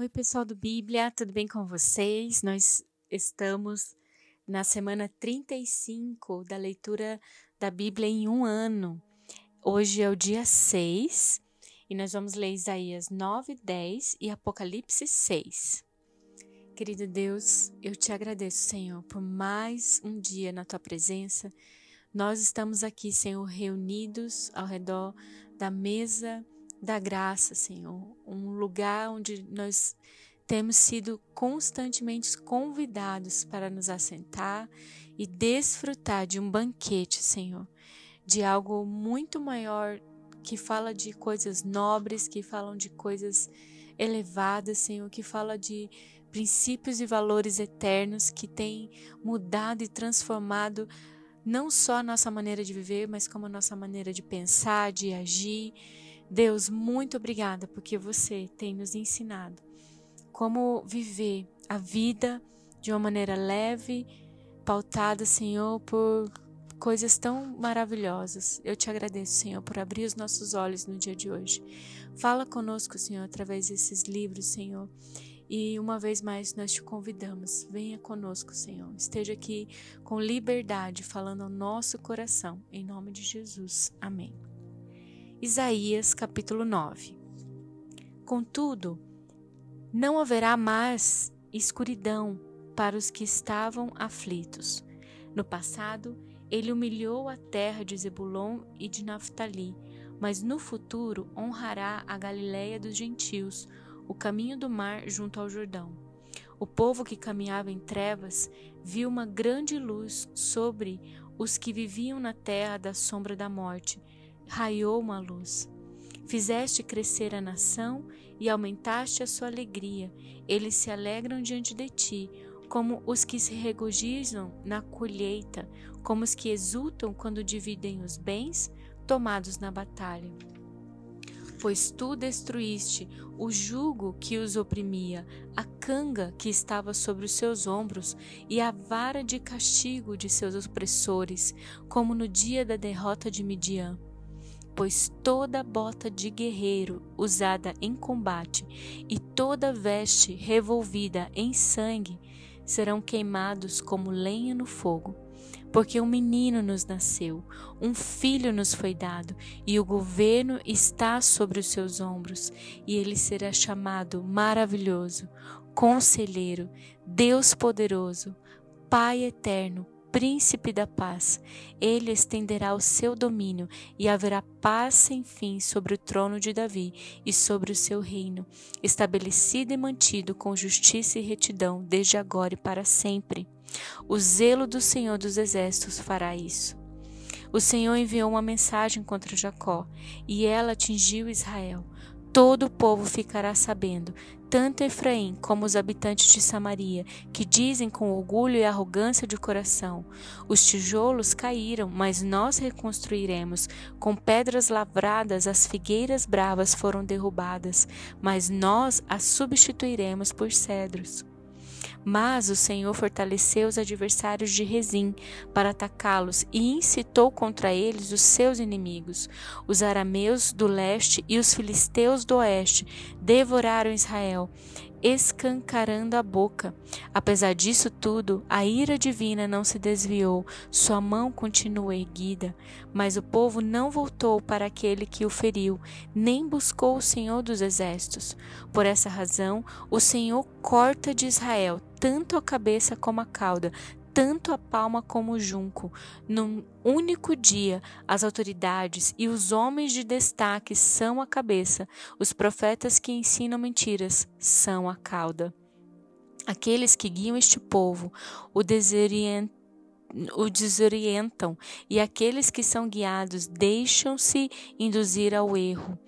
Oi, pessoal do Bíblia, tudo bem com vocês? Nós estamos na semana 35 da leitura da Bíblia em um ano. Hoje é o dia 6 e nós vamos ler Isaías 9, 10 e Apocalipse 6. Querido Deus, eu te agradeço, Senhor, por mais um dia na tua presença. Nós estamos aqui, Senhor, reunidos ao redor da mesa da graça, Senhor, um lugar onde nós temos sido constantemente convidados para nos assentar e desfrutar de um banquete, Senhor, de algo muito maior que fala de coisas nobres, que falam de coisas elevadas, Senhor, que fala de princípios e valores eternos que têm mudado e transformado não só a nossa maneira de viver, mas como a nossa maneira de pensar, de agir Deus, muito obrigada porque você tem nos ensinado como viver a vida de uma maneira leve, pautada, Senhor, por coisas tão maravilhosas. Eu te agradeço, Senhor, por abrir os nossos olhos no dia de hoje. Fala conosco, Senhor, através desses livros, Senhor. E uma vez mais nós te convidamos, venha conosco, Senhor. Esteja aqui com liberdade, falando ao nosso coração. Em nome de Jesus. Amém. Isaías capítulo 9. Contudo, não haverá mais escuridão para os que estavam aflitos. No passado, ele humilhou a terra de Zebulon e de Naphtali, mas no futuro honrará a Galiléia dos gentios, o caminho do mar junto ao Jordão. O povo que caminhava em trevas viu uma grande luz sobre os que viviam na terra da sombra da morte raiou uma luz. Fizeste crescer a nação e aumentaste a sua alegria. Eles se alegram diante de ti, como os que se regozijam na colheita, como os que exultam quando dividem os bens tomados na batalha. Pois tu destruíste o jugo que os oprimia, a canga que estava sobre os seus ombros e a vara de castigo de seus opressores, como no dia da derrota de Midian pois toda bota de guerreiro usada em combate e toda veste revolvida em sangue serão queimados como lenha no fogo. Porque um menino nos nasceu, um filho nos foi dado, e o governo está sobre os seus ombros, e ele será chamado maravilhoso, conselheiro, Deus poderoso, Pai eterno, príncipe da paz. Ele estenderá o seu domínio e haverá paz sem fim sobre o trono de Davi e sobre o seu reino, estabelecido e mantido com justiça e retidão desde agora e para sempre. O zelo do Senhor dos Exércitos fará isso. O Senhor enviou uma mensagem contra Jacó, e ela atingiu Israel. Todo o povo ficará sabendo, tanto Efraim como os habitantes de Samaria, que dizem com orgulho e arrogância de coração: Os tijolos caíram, mas nós reconstruiremos. Com pedras lavradas, as figueiras bravas foram derrubadas, mas nós as substituiremos por cedros. Mas o Senhor fortaleceu os adversários de Rezim para atacá-los e incitou contra eles os seus inimigos. Os arameus do leste e os filisteus do oeste devoraram Israel escancarando a boca. Apesar disso tudo, a ira divina não se desviou, sua mão continuou erguida. Mas o povo não voltou para aquele que o feriu, nem buscou o Senhor dos Exércitos. Por essa razão, o Senhor corta de Israel tanto a cabeça como a cauda, tanto a palma como o junco. Num único dia, as autoridades e os homens de destaque são a cabeça, os profetas que ensinam mentiras são a cauda. Aqueles que guiam este povo o desorientam o desorientam e aqueles que são guiados deixam-se induzir ao erro.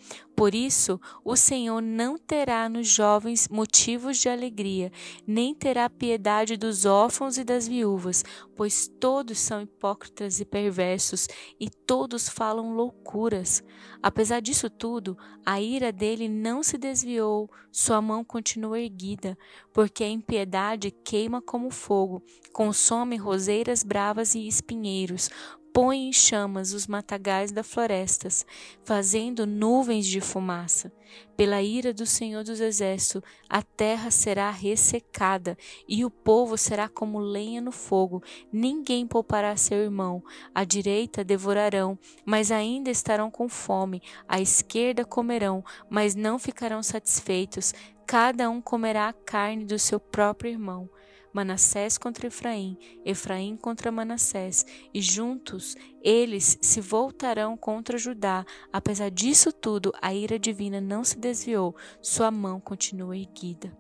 Por isso, o Senhor não terá nos jovens motivos de alegria, nem terá piedade dos órfãos e das viúvas, pois todos são hipócritas e perversos, e todos falam loucuras. Apesar disso tudo, a ira dele não se desviou, sua mão continua erguida, porque a impiedade queima como fogo, consome roseiras bravas e espinheiros, põe em chamas os matagais das florestas, fazendo nuvens de fumaça. Pela ira do Senhor dos Exércitos, a terra será ressecada, e o povo será como lenha no fogo. Ninguém poupará seu irmão. À direita devorarão, mas ainda estarão com fome. À esquerda comerão, mas não ficarão satisfeitos. Cada um comerá a carne do seu próprio irmão. Manassés contra Efraim, Efraim contra Manassés, e juntos eles se voltarão contra Judá. Apesar disso tudo, a ira divina não se desviou, sua mão continua erguida.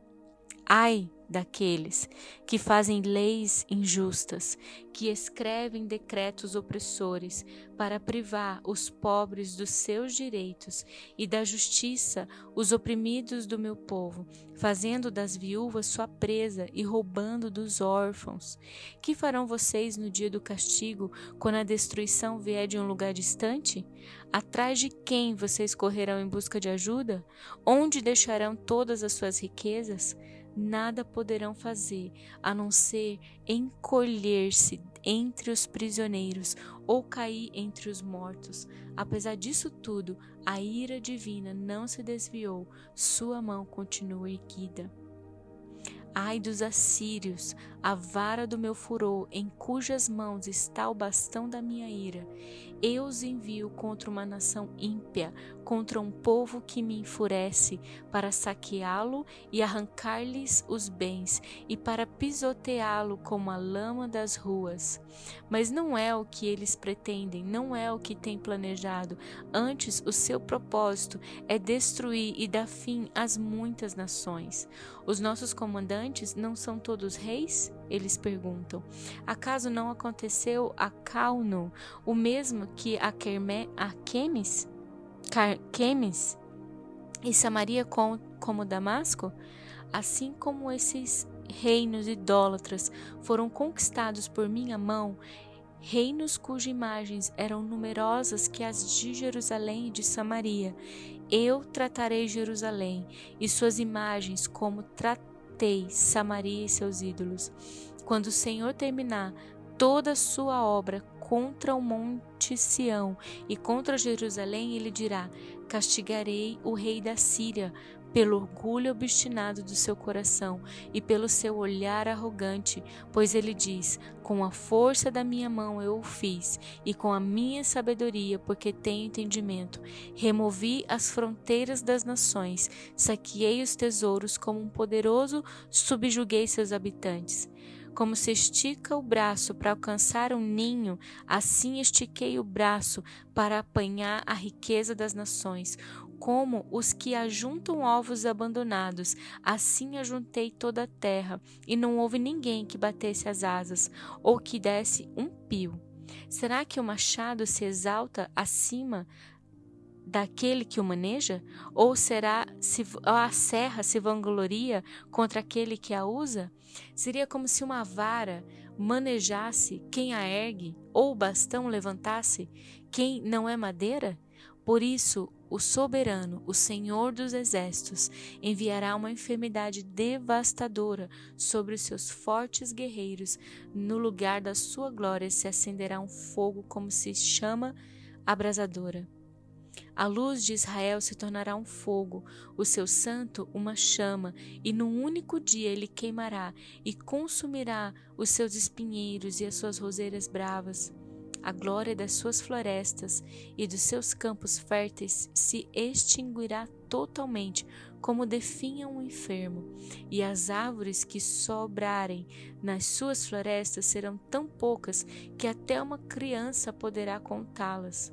Ai daqueles que fazem leis injustas, que escrevem decretos opressores para privar os pobres dos seus direitos e da justiça os oprimidos do meu povo, fazendo das viúvas sua presa e roubando dos órfãos. Que farão vocês no dia do castigo, quando a destruição vier de um lugar distante? Atrás de quem vocês correrão em busca de ajuda? Onde deixarão todas as suas riquezas? Nada poderão fazer a não ser encolher-se entre os prisioneiros ou cair entre os mortos. Apesar disso tudo, a ira divina não se desviou, sua mão continua erguida. Ai dos assírios, a vara do meu furor, em cujas mãos está o bastão da minha ira. Eu os envio contra uma nação ímpia, contra um povo que me enfurece, para saqueá-lo e arrancar-lhes os bens, e para pisoteá-lo como a lama das ruas. Mas não é o que eles pretendem, não é o que têm planejado. Antes, o seu propósito é destruir e dar fim às muitas nações. Os nossos comandantes não são todos reis? Eles perguntam. Acaso não aconteceu a Cauno o mesmo que a, Kerme, a? E Samaria com, como Damasco? Assim como esses reinos idólatras foram conquistados por minha mão, reinos cujas imagens eram numerosas que as de Jerusalém e de Samaria. Eu tratarei Jerusalém e suas imagens como tratei Samaria e seus ídolos. Quando o Senhor terminar toda a sua obra contra o monte Sião e contra Jerusalém, ele dirá: Castigarei o rei da Síria pelo orgulho obstinado do seu coração e pelo seu olhar arrogante, pois ele diz: Com a força da minha mão eu o fiz, e com a minha sabedoria, porque tenho entendimento. Removi as fronteiras das nações, saqueei os tesouros como um poderoso, subjuguei seus habitantes. Como se estica o braço para alcançar um ninho, assim estiquei o braço para apanhar a riqueza das nações como os que ajuntam ovos abandonados, assim ajuntei toda a terra, e não houve ninguém que batesse as asas, ou que desse um pio. Será que o machado se exalta acima daquele que o maneja? Ou será se a serra se vangloria contra aquele que a usa? Seria como se uma vara manejasse quem a ergue, ou o bastão levantasse quem não é madeira? Por isso, o soberano, o Senhor dos exércitos, enviará uma enfermidade devastadora sobre os seus fortes guerreiros. No lugar da sua glória se acenderá um fogo como se chama abrasadora. A luz de Israel se tornará um fogo, o seu santo uma chama, e num único dia ele queimará e consumirá os seus espinheiros e as suas roseiras bravas. A glória das suas florestas e dos seus campos férteis se extinguirá totalmente, como definha um enfermo, e as árvores que sobrarem nas suas florestas serão tão poucas que até uma criança poderá contá-las.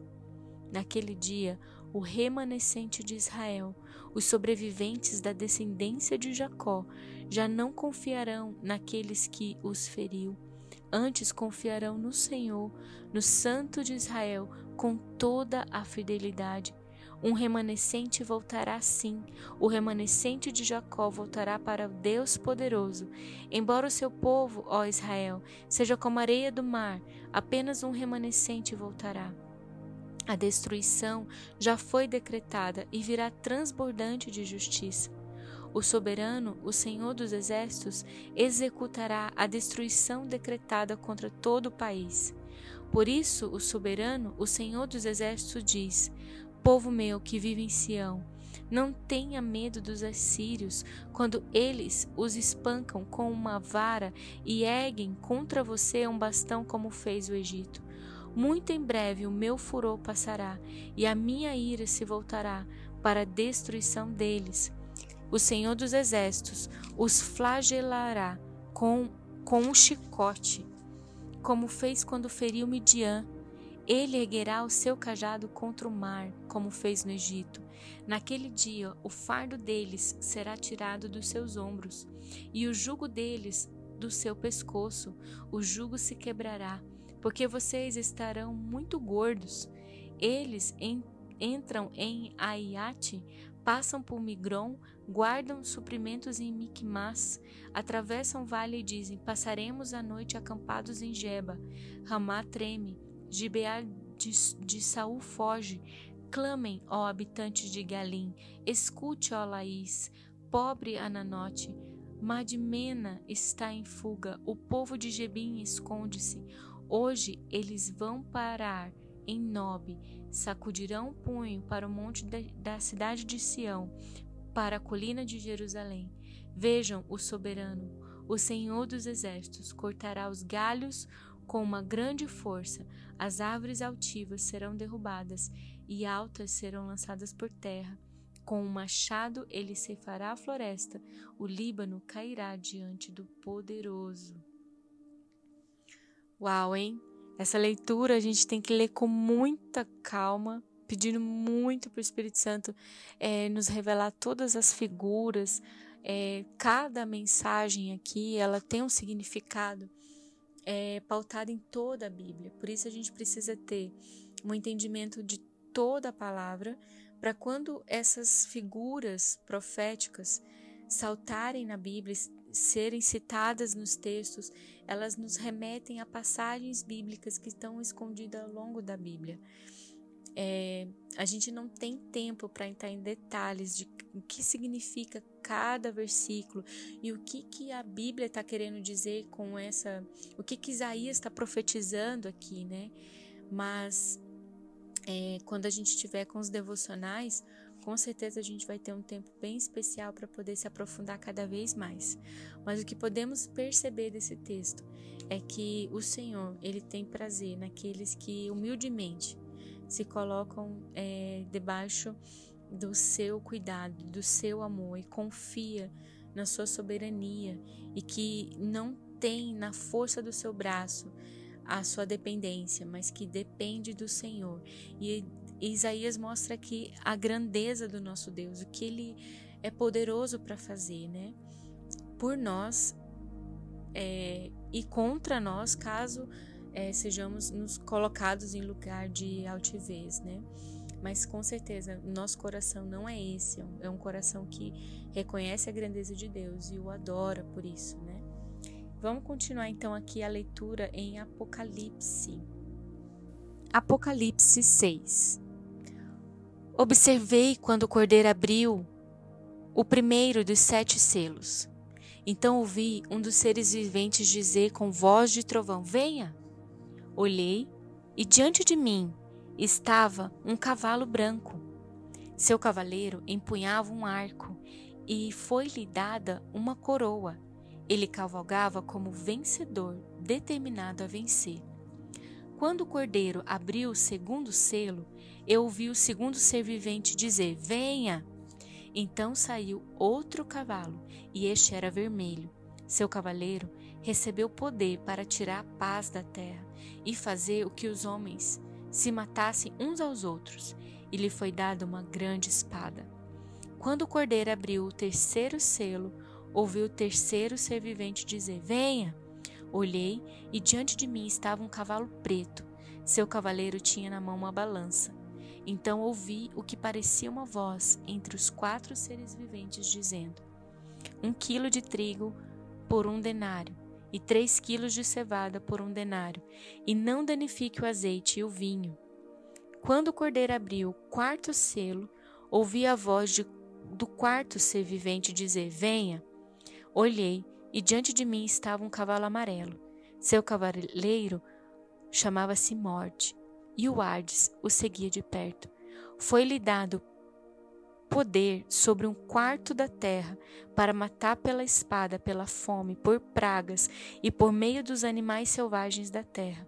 Naquele dia, o remanescente de Israel, os sobreviventes da descendência de Jacó, já não confiarão naqueles que os feriu Antes confiarão no Senhor, no Santo de Israel, com toda a fidelidade. Um remanescente voltará sim, o remanescente de Jacó voltará para o Deus poderoso. Embora o seu povo, ó Israel, seja como areia do mar, apenas um remanescente voltará. A destruição já foi decretada e virá transbordante de justiça. O soberano, o Senhor dos exércitos, executará a destruição decretada contra todo o país. Por isso, o soberano, o Senhor dos exércitos, diz: Povo meu que vive em Sião, não tenha medo dos assírios quando eles os espancam com uma vara e erguem contra você um bastão como fez o Egito. Muito em breve o meu furor passará e a minha ira se voltará para a destruição deles. O Senhor dos exércitos os flagelará com, com um chicote, como fez quando feriu Midian ele erguerá o seu cajado contra o mar, como fez no Egito. Naquele dia, o fardo deles será tirado dos seus ombros, e o jugo deles do seu pescoço. O jugo se quebrará, porque vocês estarão muito gordos. Eles en entram em Aiate, passam por Migron, guardam suprimentos em Micmas, atravessam o vale e dizem: Passaremos a noite acampados em Geba. Ramá treme Gibeá de, de Saul foge. Clamem, ó habitantes de Galim, escute, ó Laís, pobre Ananote. Madmena está em fuga, o povo de Jebim esconde-se. Hoje eles vão parar em Nob, sacudirão o punho para o monte da cidade de Sião, para a colina de Jerusalém. Vejam o soberano, o Senhor dos exércitos, cortará os galhos com uma grande força, as árvores altivas serão derrubadas e altas serão lançadas por terra. Com um machado ele ceifará a floresta, o Líbano cairá diante do poderoso. Uau, hein? Essa leitura a gente tem que ler com muita calma, pedindo muito para o Espírito Santo é, nos revelar todas as figuras. É, cada mensagem aqui ela tem um significado é pautada em toda a Bíblia. Por isso a gente precisa ter um entendimento de toda a palavra, para quando essas figuras proféticas saltarem na Bíblia, serem citadas nos textos, elas nos remetem a passagens bíblicas que estão escondidas ao longo da Bíblia. É, a gente não tem tempo para entrar em detalhes de o que significa cada versículo e o que, que a Bíblia está querendo dizer com essa, o que, que Isaías está profetizando aqui, né? Mas é, quando a gente estiver com os devocionais, com certeza a gente vai ter um tempo bem especial para poder se aprofundar cada vez mais. Mas o que podemos perceber desse texto é que o Senhor ele tem prazer naqueles que humildemente se colocam é, debaixo do seu cuidado, do seu amor e confia na sua soberania e que não tem na força do seu braço a sua dependência, mas que depende do Senhor. E Isaías mostra aqui a grandeza do nosso Deus, o que ele é poderoso para fazer, né? Por nós é, e contra nós, caso é, sejamos nos colocados em lugar de altivez, né? Mas com certeza, nosso coração não é esse, é um coração que reconhece a grandeza de Deus e o adora por isso, né? Vamos continuar então aqui a leitura em Apocalipse. Apocalipse 6. Observei quando o cordeiro abriu o primeiro dos sete selos. Então ouvi um dos seres viventes dizer com voz de trovão: Venha! Olhei e diante de mim estava um cavalo branco. Seu cavaleiro empunhava um arco e foi-lhe dada uma coroa. Ele cavalgava como vencedor, determinado a vencer. Quando o cordeiro abriu o segundo selo, eu ouvi o segundo ser vivente dizer: Venha! Então saiu outro cavalo, e este era vermelho. Seu cavaleiro recebeu poder para tirar a paz da terra e fazer o que os homens se matassem uns aos outros, e lhe foi dada uma grande espada. Quando o cordeiro abriu o terceiro selo, ouvi o terceiro ser vivente dizer: Venha! Olhei e diante de mim estava um cavalo preto. Seu cavaleiro tinha na mão uma balança. Então ouvi o que parecia uma voz entre os quatro seres viventes dizendo: Um quilo de trigo por um denário e três quilos de cevada por um denário, e não danifique o azeite e o vinho. Quando o cordeiro abriu o quarto selo, ouvi a voz de, do quarto ser vivente dizer: Venha. Olhei, e diante de mim estava um cavalo amarelo. Seu cavaleiro chamava-se Morte, e o Hades o seguia de perto. Foi-lhe dado poder sobre um quarto da terra para matar pela espada, pela fome, por pragas e por meio dos animais selvagens da terra.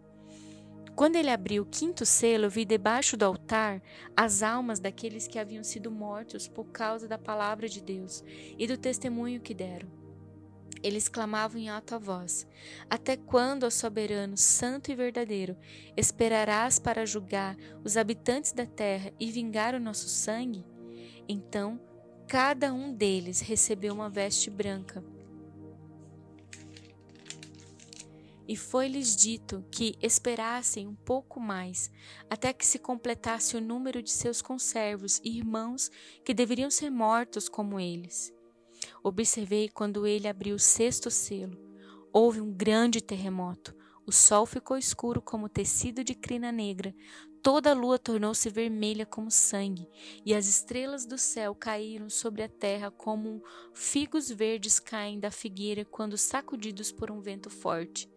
Quando ele abriu o quinto selo, vi debaixo do altar as almas daqueles que haviam sido mortos por causa da palavra de Deus e do testemunho que deram. Eles clamavam em alta voz: Até quando, ó soberano, santo e verdadeiro, esperarás para julgar os habitantes da terra e vingar o nosso sangue? Então, cada um deles recebeu uma veste branca. E foi-lhes dito que esperassem um pouco mais, até que se completasse o número de seus conservos e irmãos que deveriam ser mortos como eles. Observei quando ele abriu o sexto selo. Houve um grande terremoto. O sol ficou escuro como tecido de crina negra, Toda a lua tornou-se vermelha como sangue, e as estrelas do céu caíram sobre a terra como figos verdes caem da figueira quando sacudidos por um vento forte.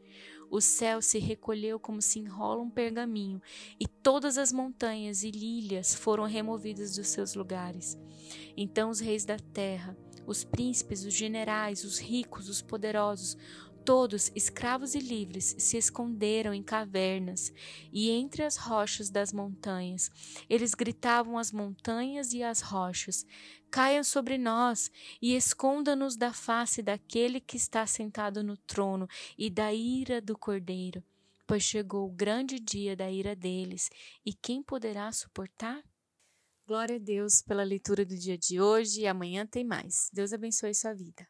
O céu se recolheu como se enrola um pergaminho, e todas as montanhas e ilhas foram removidas dos seus lugares. Então os reis da terra, os príncipes, os generais, os ricos, os poderosos, Todos, escravos e livres, se esconderam em cavernas e entre as rochas das montanhas. Eles gritavam às montanhas e às rochas: Caiam sobre nós e esconda-nos da face daquele que está sentado no trono e da ira do cordeiro. Pois chegou o grande dia da ira deles, e quem poderá suportar? Glória a Deus pela leitura do dia de hoje e amanhã tem mais. Deus abençoe sua vida.